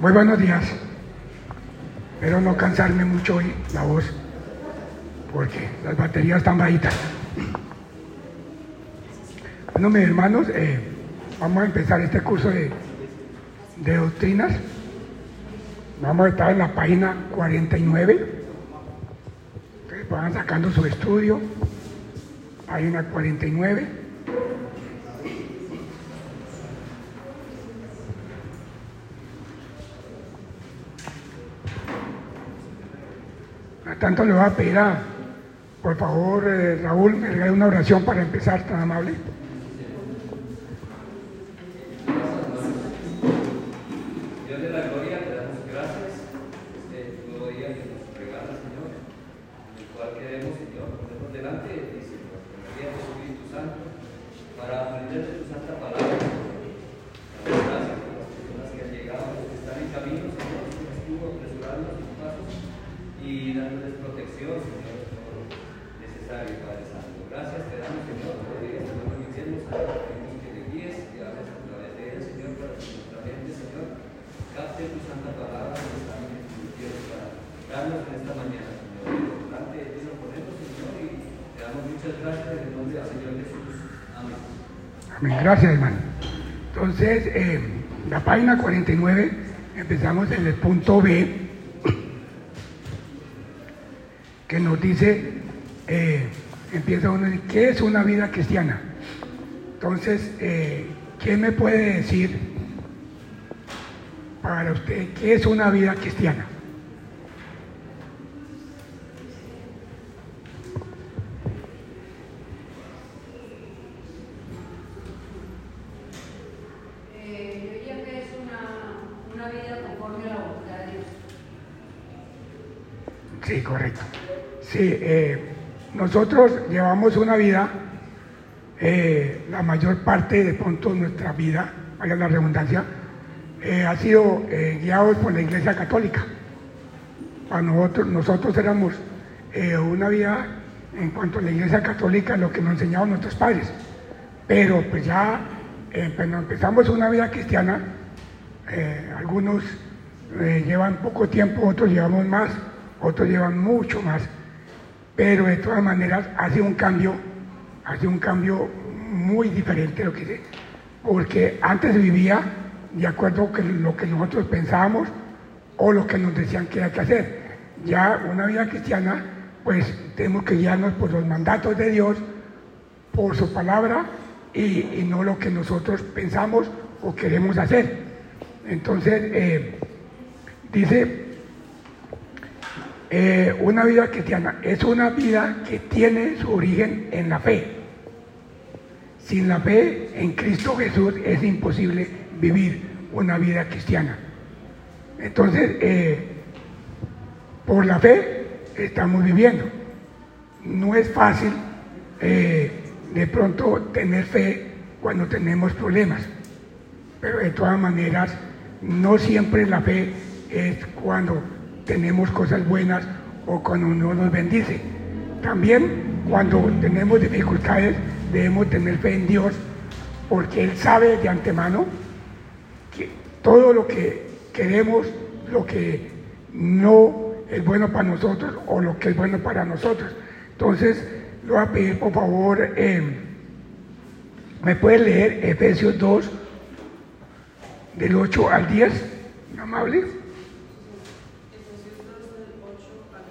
Muy buenos días. Espero no cansarme mucho hoy la voz, porque las baterías están bajitas. Bueno, mis hermanos, eh, vamos a empezar este curso de, de doctrinas. Vamos a estar en la página 49. Ustedes van sacando su estudio. Página 49. Por tanto, le voy a pedir a, por favor, eh, Raúl, me regale una oración para empezar, tan amable. Dios de la gloria, te damos gracias este nuevo día que nos regala, Señor, el queremos, Señor, ponernos delante de ti, Señor, con la guía del Espíritu Santo, para aprender de tu santa palabra. Damos gracias por las personas que han llegado, los que están en camino, Señor, que estuvo apresurando sus pasos y dándoles protección, Señor, todo lo necesario, Padre Santo. Gracias te damos, Señor, por el día, Señor, bendiciendo, Señor, pedimos que le guíes, que hables a través de él, Señor, para que nuestra mente, Señor, capte tu santa palabra que está en tu tierra para darnos en esta mañana, Señor. Delante de ti nos ponemos, Señor, y te damos muchas gracias en el nombre del Señor Jesús. Amén. Gracias, hermano. Entonces, eh, la página 49, empezamos en el punto B, que nos dice, eh, empieza uno, ¿qué es una vida cristiana? Entonces, eh, ¿quién me puede decir para usted qué es una vida cristiana? Eh, yo diría que es una, una vida conforme a la voluntad de Dios. Sí, correcto. Sí, eh, nosotros llevamos una vida, eh, la mayor parte de pronto nuestra vida, vaya la redundancia, eh, ha sido eh, guiados por la Iglesia Católica. Para nosotros, nosotros éramos eh, una vida en cuanto a la Iglesia Católica, lo que nos enseñaban nuestros padres. Pero pues ya cuando empezamos una vida cristiana, algunos llevan poco tiempo, otros llevamos más, otros llevan mucho más. Pero de todas maneras hace un cambio, hace un cambio muy diferente lo que sé. Porque antes vivía de acuerdo con lo que nosotros pensábamos o lo que nos decían que hay que hacer. Ya una vida cristiana, pues tenemos que guiarnos por los mandatos de Dios, por su palabra y, y no lo que nosotros pensamos o queremos hacer. Entonces, eh, dice, eh, una vida cristiana es una vida que tiene su origen en la fe. Sin la fe en Cristo Jesús es imposible vivir una vida cristiana. Entonces, eh, por la fe estamos viviendo. No es fácil eh, de pronto tener fe cuando tenemos problemas, pero de todas maneras, no siempre la fe es cuando tenemos cosas buenas o cuando no nos bendice. También cuando tenemos dificultades debemos tener fe en Dios porque Él sabe de antemano que todo lo que queremos, lo que no es bueno para nosotros o lo que es bueno para nosotros. Entonces, le voy a pedir por favor, eh, ¿me puede leer Efesios 2, del 8 al 10? Amable. Efesios 2 del 8 al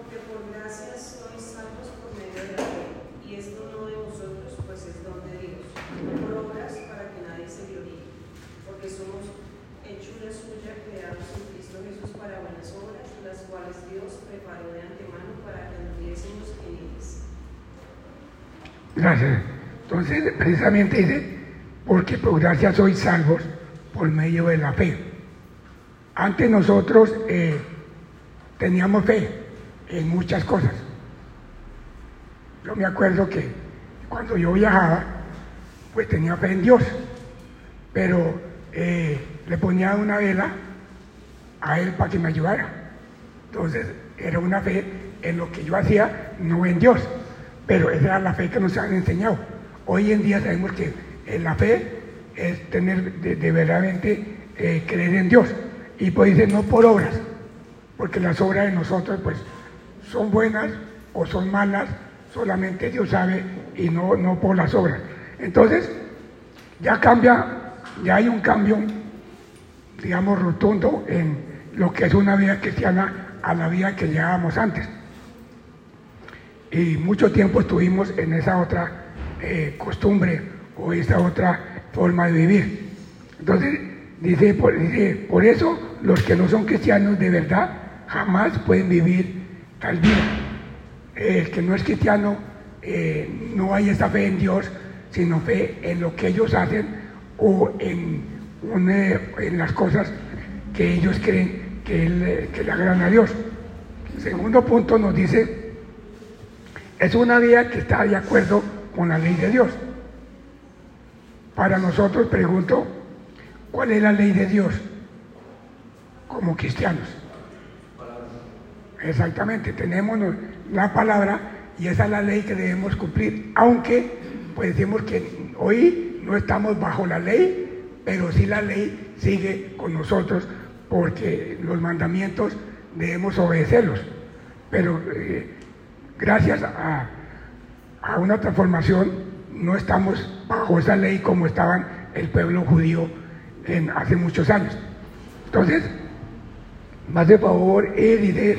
10. Porque por gracia sois salvos por medio de la fe, y esto no de vosotros, pues es don de Dios, por obras para que nadie se gloríe, porque somos hechura suya, creados en Cristo Jesús para buenas obras, las cuales Dios preparó de antemano para que anduviésemos en ellas. Gracias. Entonces, precisamente dice, porque por gracia sois salvos por medio de la fe. Antes nosotros eh, teníamos fe en muchas cosas. Yo me acuerdo que cuando yo viajaba, pues tenía fe en Dios, pero eh, le ponía una vela a Él para que me ayudara. Entonces, era una fe en lo que yo hacía, no en Dios. Pero esa era la fe que nos han enseñado. Hoy en día sabemos que en la fe es tener de, de verdaderamente eh, creer en Dios. Y pues dice, no por obras, porque las obras de nosotros pues son buenas o son malas, solamente Dios sabe y no, no por las obras. Entonces, ya cambia, ya hay un cambio, digamos, rotundo en lo que es una vida cristiana a la vida que llevábamos antes. Y mucho tiempo estuvimos en esa otra eh, costumbre o esa otra forma de vivir. Entonces, dice por, dice, por eso los que no son cristianos de verdad jamás pueden vivir tal vida. El que no es cristiano eh, no hay esa fe en Dios, sino fe en lo que ellos hacen o en, una, en las cosas que ellos creen que, él, que le agradan a Dios. El segundo punto nos dice, es una vida que está de acuerdo con la ley de Dios. Para nosotros, pregunto, ¿cuál es la ley de Dios como cristianos? Exactamente, tenemos la palabra y esa es la ley que debemos cumplir, aunque pues decimos que hoy no estamos bajo la ley, pero sí la ley sigue con nosotros porque los mandamientos debemos obedecerlos. Pero eh, gracias a, una transformación no estamos bajo esa ley como estaban el pueblo judío hace muchos años. Entonces, más de favor, eh, dice,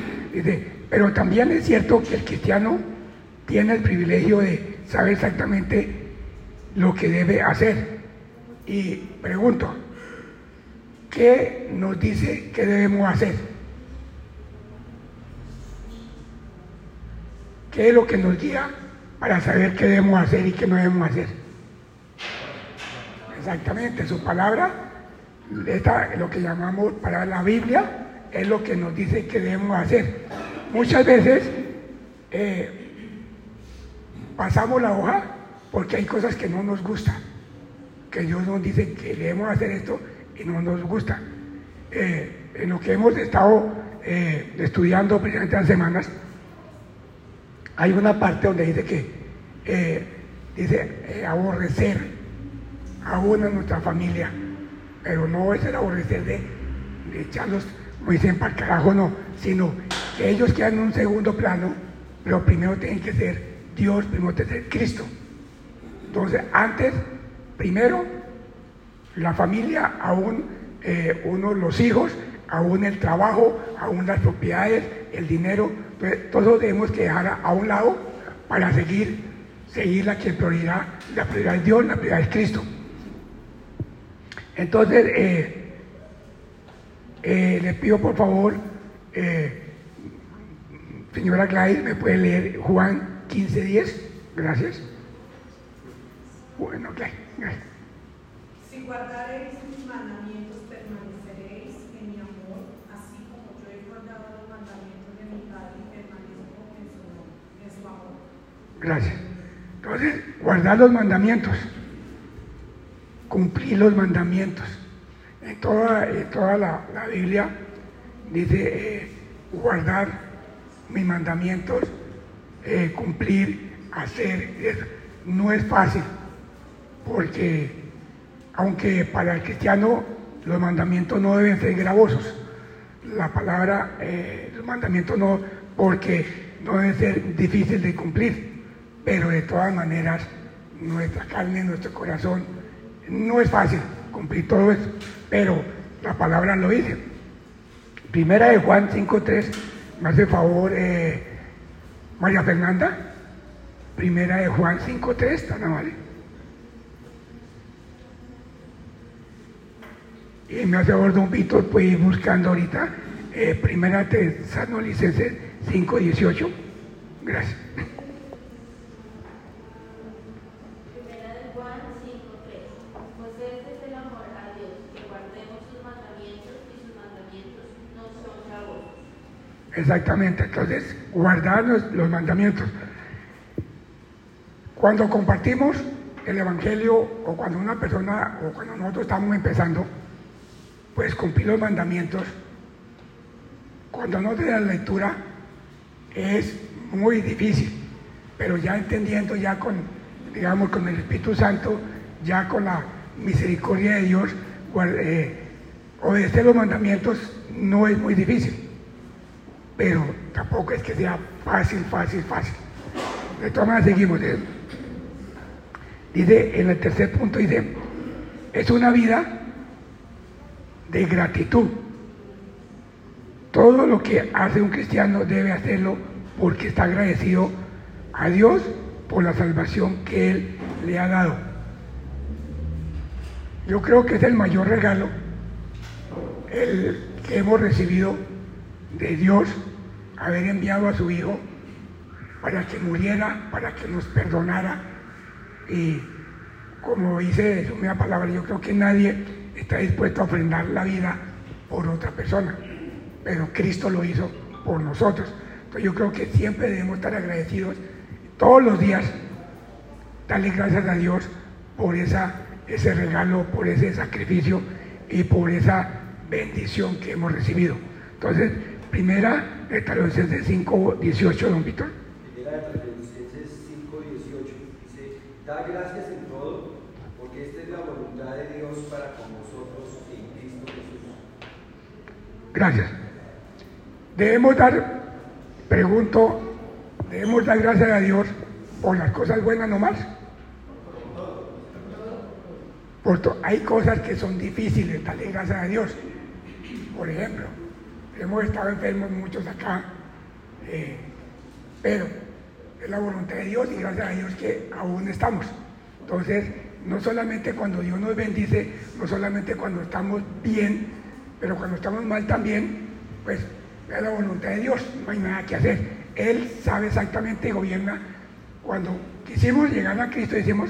pero también es cierto que el cristiano tiene el privilegio de saber exactamente lo que debe hacer. Y pregunto, ¿qué nos dice que debemos hacer? ¿Qué es lo que nos guía para saber qué debemos hacer y qué no debemos hacer? Exactamente, su palabra, esta, lo que llamamos para la Biblia, es lo que nos dice que debemos hacer. Muchas veces eh, pasamos la hoja porque hay cosas que no nos gustan, que Dios nos dice que debemos hacer esto y no nos gusta. Eh, en lo que hemos estado eh, estudiando precisamente las semanas, hay una parte donde dice que dice aborrecer a una nuestra familia, pero no es el aborrecer de, de echarlos, dicen, para carajo, no, sino que ellos quedan en un segundo plano, pero primero tienen que ser Dios, primero tiene que ser Cristo. Entonces, antes, primero, la familia, aún eh, uno, los hijos, aún el trabajo, aún las propiedades, el dinero, entonces, todos debemos que dejar a, a, un lado para seguir, seguir la que prioridad, la prioridad es Dios, la prioridad es Cristo. Entonces, eh, eh, le pido por favor, señora Gladys, me puede leer Juan 15.10, gracias. Bueno, Gladys, gracias. Si guardaréis mis mandamientos, permaneceréis en mi amor, así como yo he guardado los mandamientos de mi Padre y permanezco en su, en su amor. Gracias. Entonces, guardar los mandamientos, cumplir los mandamientos. En toda, toda la, la, Biblia dice eh, guardar mis mandamientos, eh, cumplir, hacer. No es fácil, porque aunque para el cristiano los mandamientos no deben ser gravosos, la palabra, eh, los mandamientos no, porque no deben ser difíciles de cumplir, pero de todas maneras nuestra carne, nuestro corazón, no es fácil cumplir todo eso, pero la palabra lo dice. Primera de Juan 5.3, me hace favor eh, María Fernanda, primera de Juan 5.3, tan amable. Y me hace favor, don Víctor, puede ir buscando ahorita eh, primera de Tesalonicenses 5.18. Gracias. Primera de Juan 5.3. Pues este es el amor a Dios, que guardemos sus mandamientos y sus mandamientos no son gravosos. Exactamente, entonces guardar los, mandamientos. Cuando compartimos el Evangelio o cuando una persona o cuando nosotros estamos empezando, pues cumplir los mandamientos, cuando no da la lectura, es muy difícil, pero ya entendiendo ya con, digamos, con el Espíritu Santo, ya con la misericordia de Dios, eh, obedecer los mandamientos no es muy difícil, pero tampoco es que sea fácil, fácil, fácil. De todas maneras, seguimos. eh. Dice, en el tercer punto, dice, es una vida de gratitud. Todo lo que hace un cristiano debe hacerlo porque está agradecido a Dios por la salvación que Él le ha dado. Yo creo que es el mayor regalo el que hemos recibido de Dios, haber enviado a su Hijo para que muriera, para que nos perdonara. Y como dice su misma palabra, yo creo que nadie está dispuesto a ofrendar la vida por otra persona, pero Cristo lo hizo por nosotros. Entonces yo creo que siempre debemos estar agradecidos todos los días, darle gracias a Dios por esa, ese regalo, por ese sacrificio y por esa bendición que hemos recibido. Entonces, primera Tesalonicenses 5, 18, don Víctor. Primera de Tesalonicenses 5, 18 dice, da gracias en todo, porque esta es la voluntad de Dios para con vosotros en Cristo Jesús. Gracias. Debemos dar, pregunto, debemos dar gracias a Dios por las cosas buenas nomás. Por to- hay cosas que son difíciles, darle gracias a Dios. Por ejemplo, hemos estado enfermos muchos acá, eh, pero es la voluntad de Dios y gracias a Dios que aún estamos. Entonces, no solamente cuando Dios nos bendice, no solamente cuando estamos bien, pero cuando estamos mal también, pues es la voluntad de Dios, no hay nada que hacer. Él sabe exactamente y gobierna. Cuando quisimos llegar a Cristo, decimos,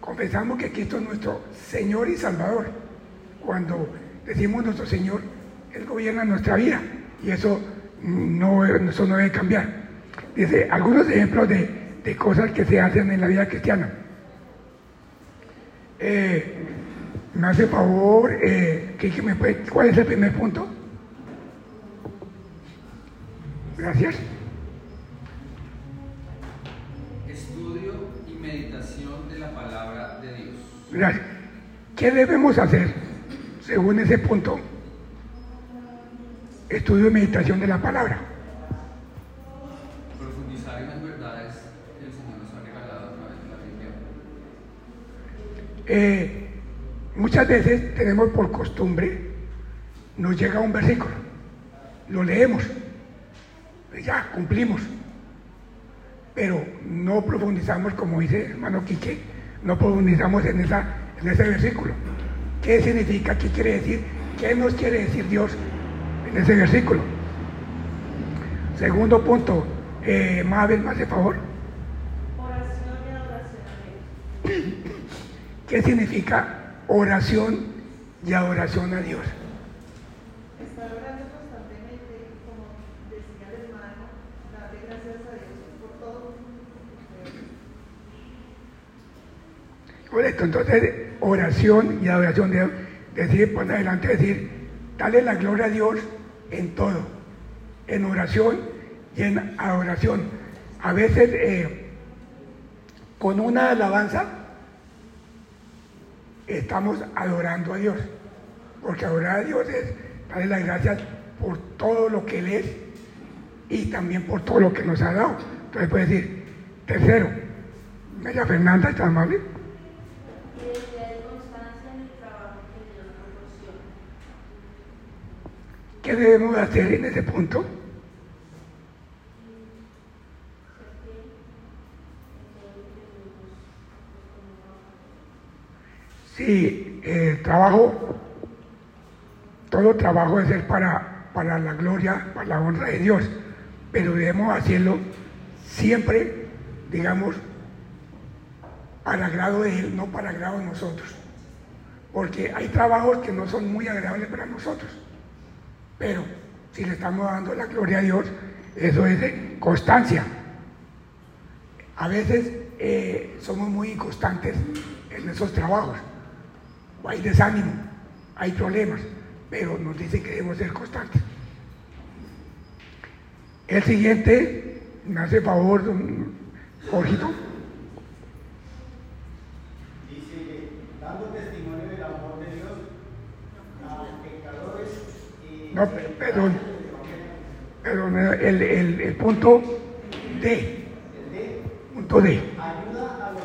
confesamos que Cristo es nuestro Señor y Salvador. Cuando decimos nuestro Señor, Él gobierna nuestra vida y eso no, eso no debe cambiar. Dice, algunos ejemplos de, de cosas que se hacen en la vida cristiana. Eh, me hace favor, eh, que, que me puede- ¿cuál es el primer punto? Gracias. Estudio y meditación de la palabra de Dios. Gracias. ¿Qué debemos hacer según ese punto? Estudio y meditación de la palabra. Profundizar en las verdades que el Señor nos ha regalado a través de la Biblia. Eh, muchas veces tenemos por costumbre, nos llega un versículo, lo leemos, ya cumplimos, pero no profundizamos, como dice el hermano Quique, no profundizamos en, esa, en ese versículo. ¿Qué significa? ¿Qué quiere decir? ¿Qué nos quiere decir Dios en ese versículo? Segundo punto, eh, Mabel, ¿me hace favor? Oración y adoración a Dios. ¿Qué significa oración y adoración a Dios? Estar orando constantemente, como decía el hermano, darle gracias a Dios por todo. Correcto, entonces oración y adoración de decir, poner adelante, decir, dale la gloria a Dios en todo, en oración y en adoración. A veces eh, con una alabanza estamos adorando a Dios, porque adorar a Dios es darle las gracias por todo lo que Él es y también por todo lo que nos ha dado. Entonces puede decir, tercero, Mella Fernanda, ¿está amable? Y desde hay constancia en el trabajo que Dios proporciona. ¿Qué debemos hacer en ese punto? Sí, el trabajo, todo trabajo ser para, para la gloria, para la honra de Dios, pero debemos hacerlo siempre, digamos, para agrado de Él, no para agrado de nosotros. Porque hay trabajos que no son muy agradables para nosotros, pero si le estamos dando la gloria a Dios, eso es constancia. A veces eh, somos muy inconstantes en esos trabajos, hay desánimo, hay problemas, pero nos dice que debemos ser constantes. El siguiente, me hace favor, don Jorgito. Dice, dando testimonio No, pe- perdón. Perdón, el, el, el punto D. El D, Punto D. ayuda a los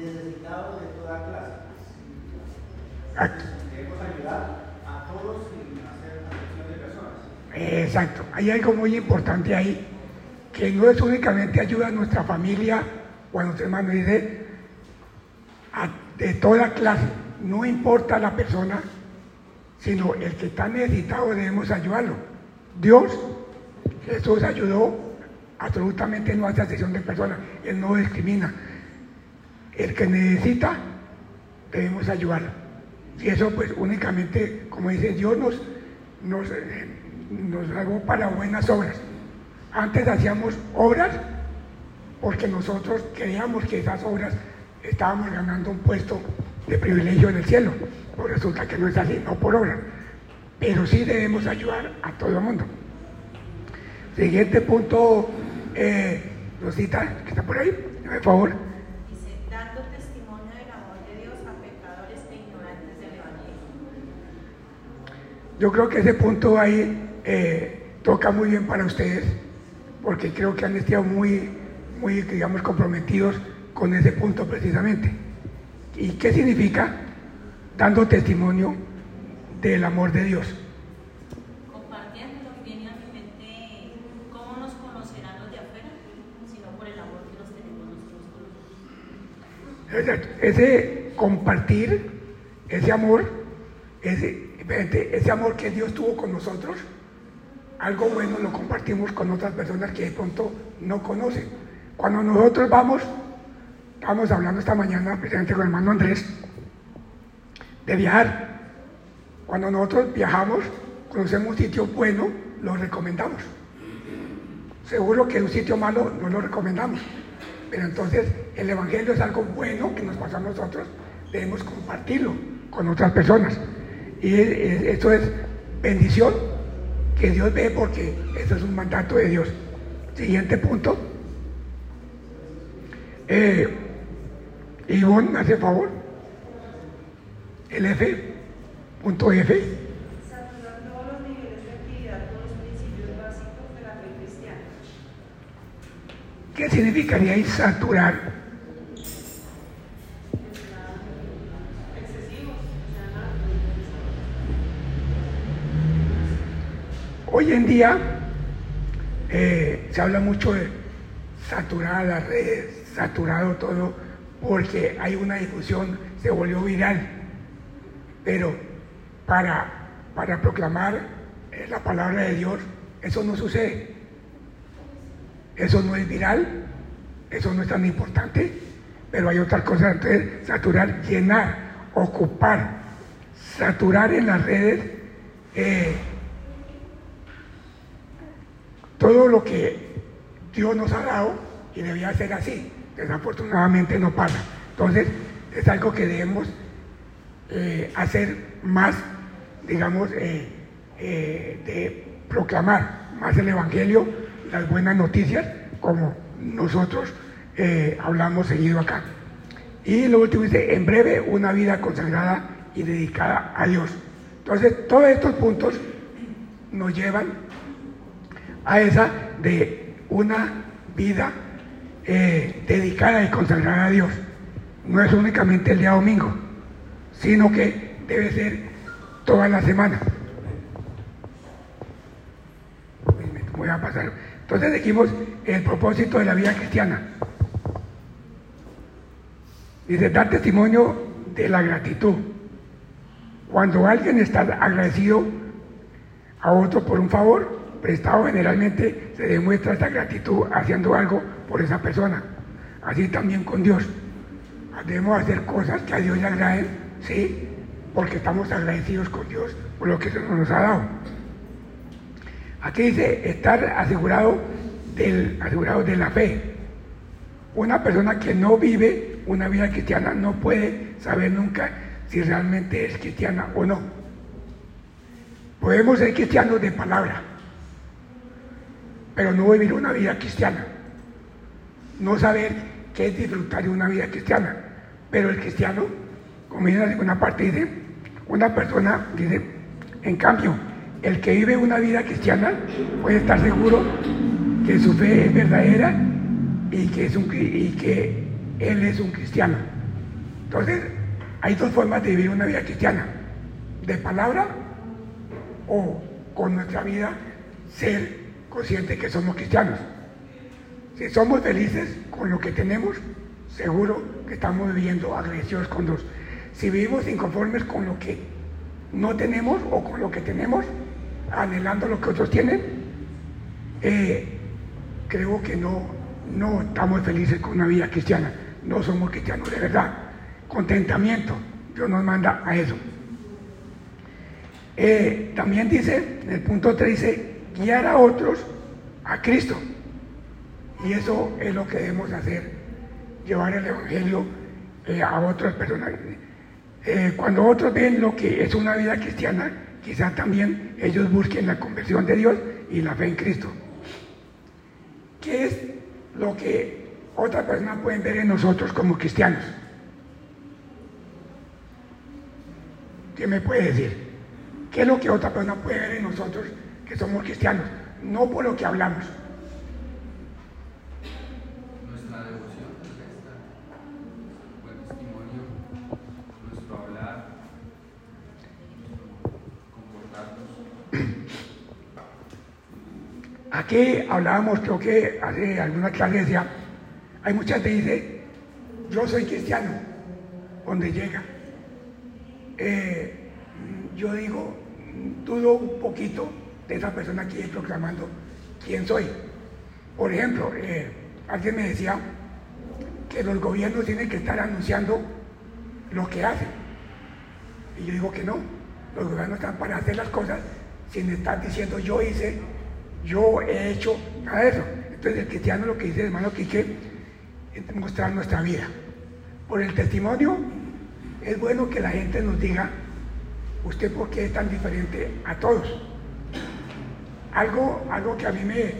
necesitados de toda clase. Aquí. Debemos ayudar a todos sin hacer acepción de personas. Exacto. Hay algo muy importante ahí, que no es únicamente ayuda a nuestra familia o a nuestros hermanos, dice, a- de toda clase, no importa la persona, sino el que está necesitado debemos ayudarlo. Dios, Jesús ayudó absolutamente no hace excepción de personas, Él no discrimina. El que necesita, debemos ayudarlo. Y eso pues únicamente, como dice Dios, nos, nos, nos salvó para buenas obras. Antes hacíamos obras porque nosotros creíamos que esas obras estábamos ganando un puesto de privilegio en el cielo. Pues resulta que no es así, no por obra. Pero sí debemos ayudar a todo el mundo. Siguiente punto, eh, Rosita, que está por ahí, por favor. Dice, dando testimonio del amor de Dios a pecadores e ignorantes del Evangelio. Yo creo que ese punto ahí eh, toca muy bien para ustedes, porque creo que han estado muy, muy, digamos, comprometidos con ese punto precisamente. ¿Y qué significa? Dando testimonio del amor de Dios. Compartiendo, viene a mi mente cómo nos conocerán los de afuera, sino por el amor que nos tenemos nosotros con. Ese compartir, ese amor, ese, ese amor que Dios tuvo con nosotros, algo bueno lo compartimos con otras personas que de pronto no conocen. Cuando nosotros vamos, estábamos hablando esta mañana precisamente con el hermano Andrés, de viajar. Cuando nosotros viajamos, conocemos un sitio bueno, lo recomendamos. Seguro que un sitio malo no lo recomendamos. Pero entonces el Evangelio es algo bueno que nos pasa a nosotros, debemos compartirlo con otras personas. Y esto es bendición que Dios ve porque eso es un mandato de Dios. Siguiente punto. Eh, Ivonne, ¿me hace favor? El F, punto F. Saturar todos los niveles de actividad con los principios básicos de la fe cristiana. ¿Qué significaría ahí saturar? Excesivos. Hoy en día eh, se habla mucho de saturar las redes, saturado todo, porque hay una difusión, se volvió viral. Pero para, para proclamar eh, la palabra de Dios, eso no sucede. Eso no es viral, eso no es tan importante, pero hay otras cosas. Entonces, saturar, llenar, ocupar, saturar en las redes. eh, todo lo que Dios nos ha dado y debía ser así. Desafortunadamente no pasa. Entonces, es algo que debemos eh, hacer más, digamos, eh, eh, de proclamar más el Evangelio, las buenas noticias, como nosotros hablamos seguido acá. Y lo último dice, en breve, una vida consagrada y dedicada a Dios. Entonces, todos estos puntos nos llevan a esa de una vida eh, dedicada y consagrada a Dios. No es únicamente el día domingo, sino que debe ser toda la semana. Voy a pasar. Entonces dijimos el propósito de la vida cristiana. Dice, dar testimonio de la gratitud. Cuando alguien está agradecido a otro por un favor prestado, generalmente se demuestra esta gratitud haciendo algo por esa persona. Así también con Dios. Debemos hacer cosas que a Dios le agraden, sí, porque estamos agradecidos con Dios por lo que se nos ha dado. Aquí dice estar asegurado, del, asegurado de la fe. Una persona que no vive una vida cristiana no puede saber nunca si realmente es cristiana o no. Podemos ser cristianos de palabra, pero no vivir una vida cristiana. No saber qué es disfrutar de una vida cristiana. Pero el cristiano, como dice en la segunda parte, dice, una persona, dice, en cambio, el que vive una vida cristiana puede estar seguro que su fe es verdadera y que, es un, y que él es un cristiano. Entonces, hay dos formas de vivir una vida cristiana, de palabra o con nuestra vida ser consciente que somos cristianos. Si somos felices con lo que tenemos, seguro que estamos viviendo agresivos con Dios. Si vivimos inconformes con lo que no tenemos o con lo que tenemos, anhelando lo que otros tienen, eh, creo que no, no estamos felices con una vida cristiana. No somos cristianos de verdad. Contentamiento. Dios nos manda a eso. Eh, también dice, en el punto 3 dice, guiar a otros a Cristo. Y eso es lo que debemos hacer, llevar el Evangelio eh, a otras personas. Eh, cuando otros ven lo que es una vida cristiana, quizás también ellos busquen la conversión de Dios y la fe en Cristo. ¿Qué es lo que otras personas pueden ver en nosotros como cristianos? ¿Qué me puede decir? ¿Qué es lo que otra persona puede ver en nosotros que somos cristianos? No por lo que hablamos. Nuestra devoción buen testimonio, nuestro hablar, nuestro comportarnos. Aquí hablábamos, creo que hace alguna clase decía, hay mucha gente que dice, yo soy cristiano, donde llega. Eh, yo digo, dudo un poquito de esa persona que es proclamando quién soy. Por ejemplo, eh, alguien me decía que los gobiernos tienen que estar anunciando lo que hacen. Y yo digo que no, los gobiernos están para hacer las cosas sin estar diciendo yo hice, yo he hecho, nada de eso. Entonces el cristiano lo que dice, hermano Quique, es mostrar nuestra vida. Por el testimonio, es bueno que la gente nos diga, usted por qué es tan diferente a todos. Algo, algo que a mí me,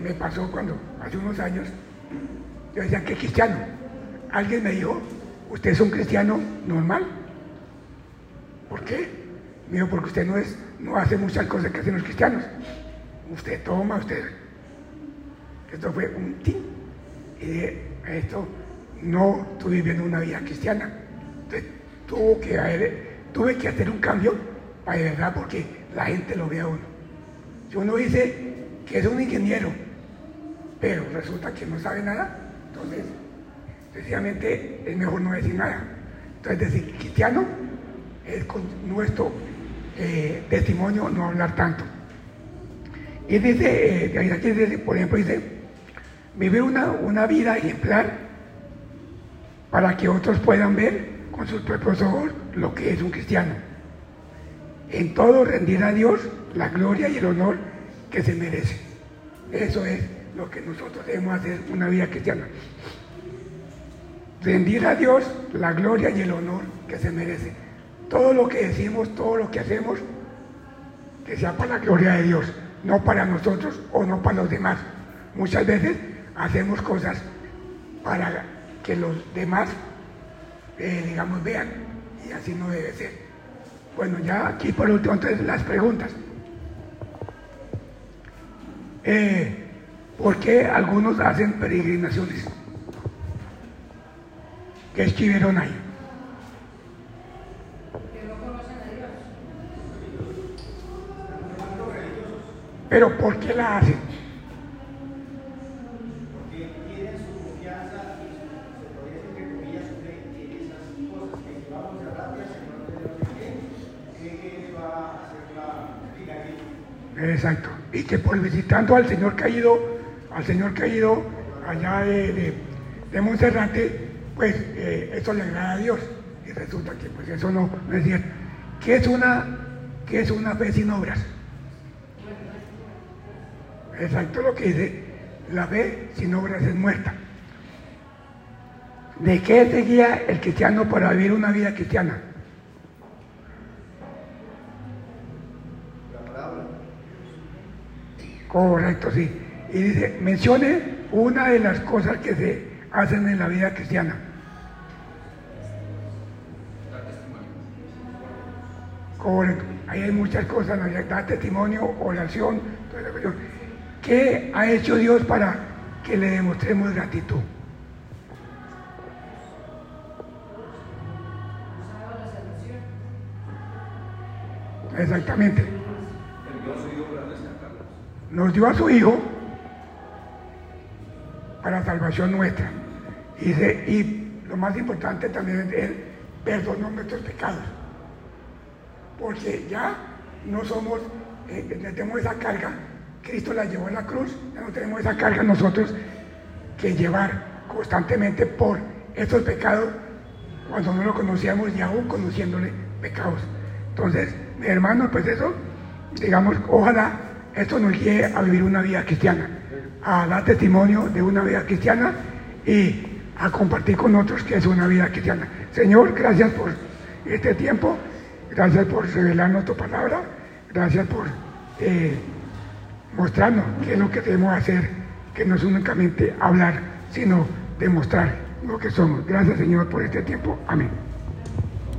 me, pasó cuando, hace unos años, yo decía, ¿qué cristiano? Alguien me dijo, usted es un cristiano normal. ¿Por qué? Me dijo, porque usted no, es, no hace muchas cosas que hacen los cristianos. Usted toma, usted... Esto fue un tin. Y de esto no estoy viviendo una vida cristiana. Entonces, que tuve que hacer un cambio para de verdad porque la gente lo ve a uno. Si uno dice que es un ingeniero, pero resulta que no sabe nada, entonces sencillamente es mejor no decir nada. Entonces decir cristiano es con nuestro eh, testimonio no hablar tanto. Y dice, eh, dice, por ejemplo, dice, vive una, una vida ejemplar para que otros puedan ver con sus propios ojos lo que es un cristiano. En todo rendir a Dios la gloria y el honor que se merece. Eso es lo que nosotros debemos hacer una vida cristiana. Rendir a Dios la gloria y el honor que se merece. Todo lo que decimos, todo lo que hacemos, que sea para la gloria de Dios, no para nosotros o no para los demás. Muchas veces hacemos cosas para que los demás, eh, digamos, vean, y así no debe ser. Bueno, ya aquí por último, entonces las preguntas. Eh, ¿Por qué algunos hacen peregrinaciones? ¿Qué escribieron ahí? Que no conocen a Dios. Pero ¿por qué la hacen? Que por visitando al Señor caído, al Señor caído allá de, de, de Monserrate, pues eh, eso le agrada a Dios. Y resulta que pues eso no, no es cierto. ¿Qué es una, qué es una fe sin obras? Exacto lo que dice, la fe sin obras es muerta. ¿De qué se guía el cristiano para vivir una vida cristiana? La palabra. Correcto, sí. Y dice, mencione una de las cosas que se hacen en la vida cristiana. Dar. Con, ahí hay muchas cosas, ¿no? da testimonio, oración, toda esa cuestión. ¿Qué ha hecho Dios para que le demostremos gratitud? La. Exactamente. Envió a su hijo para rescatarnos. Nos dio a su Hijo para salvación nuestra. Y, lo más importante también es Él perdonó nuestros pecados. Porque ya no somos, eh, no tenemos esa carga. Cristo la llevó en la cruz, ya no tenemos esa carga nosotros que llevar constantemente por estos pecados cuando no lo conocíamos y aún conociéndole pecados. Entonces, mi hermano, pues eso, digamos, ojalá esto nos guíe a vivir una vida cristiana, a dar testimonio de una vida cristiana y a compartir con otros que es una vida cristiana. Señor, gracias por este tiempo, gracias por revelarnos tu palabra, gracias por eh, mostrarnos qué es lo que debemos hacer, que no es únicamente hablar, sino demostrar lo que somos. Gracias Señor por este tiempo. Amén.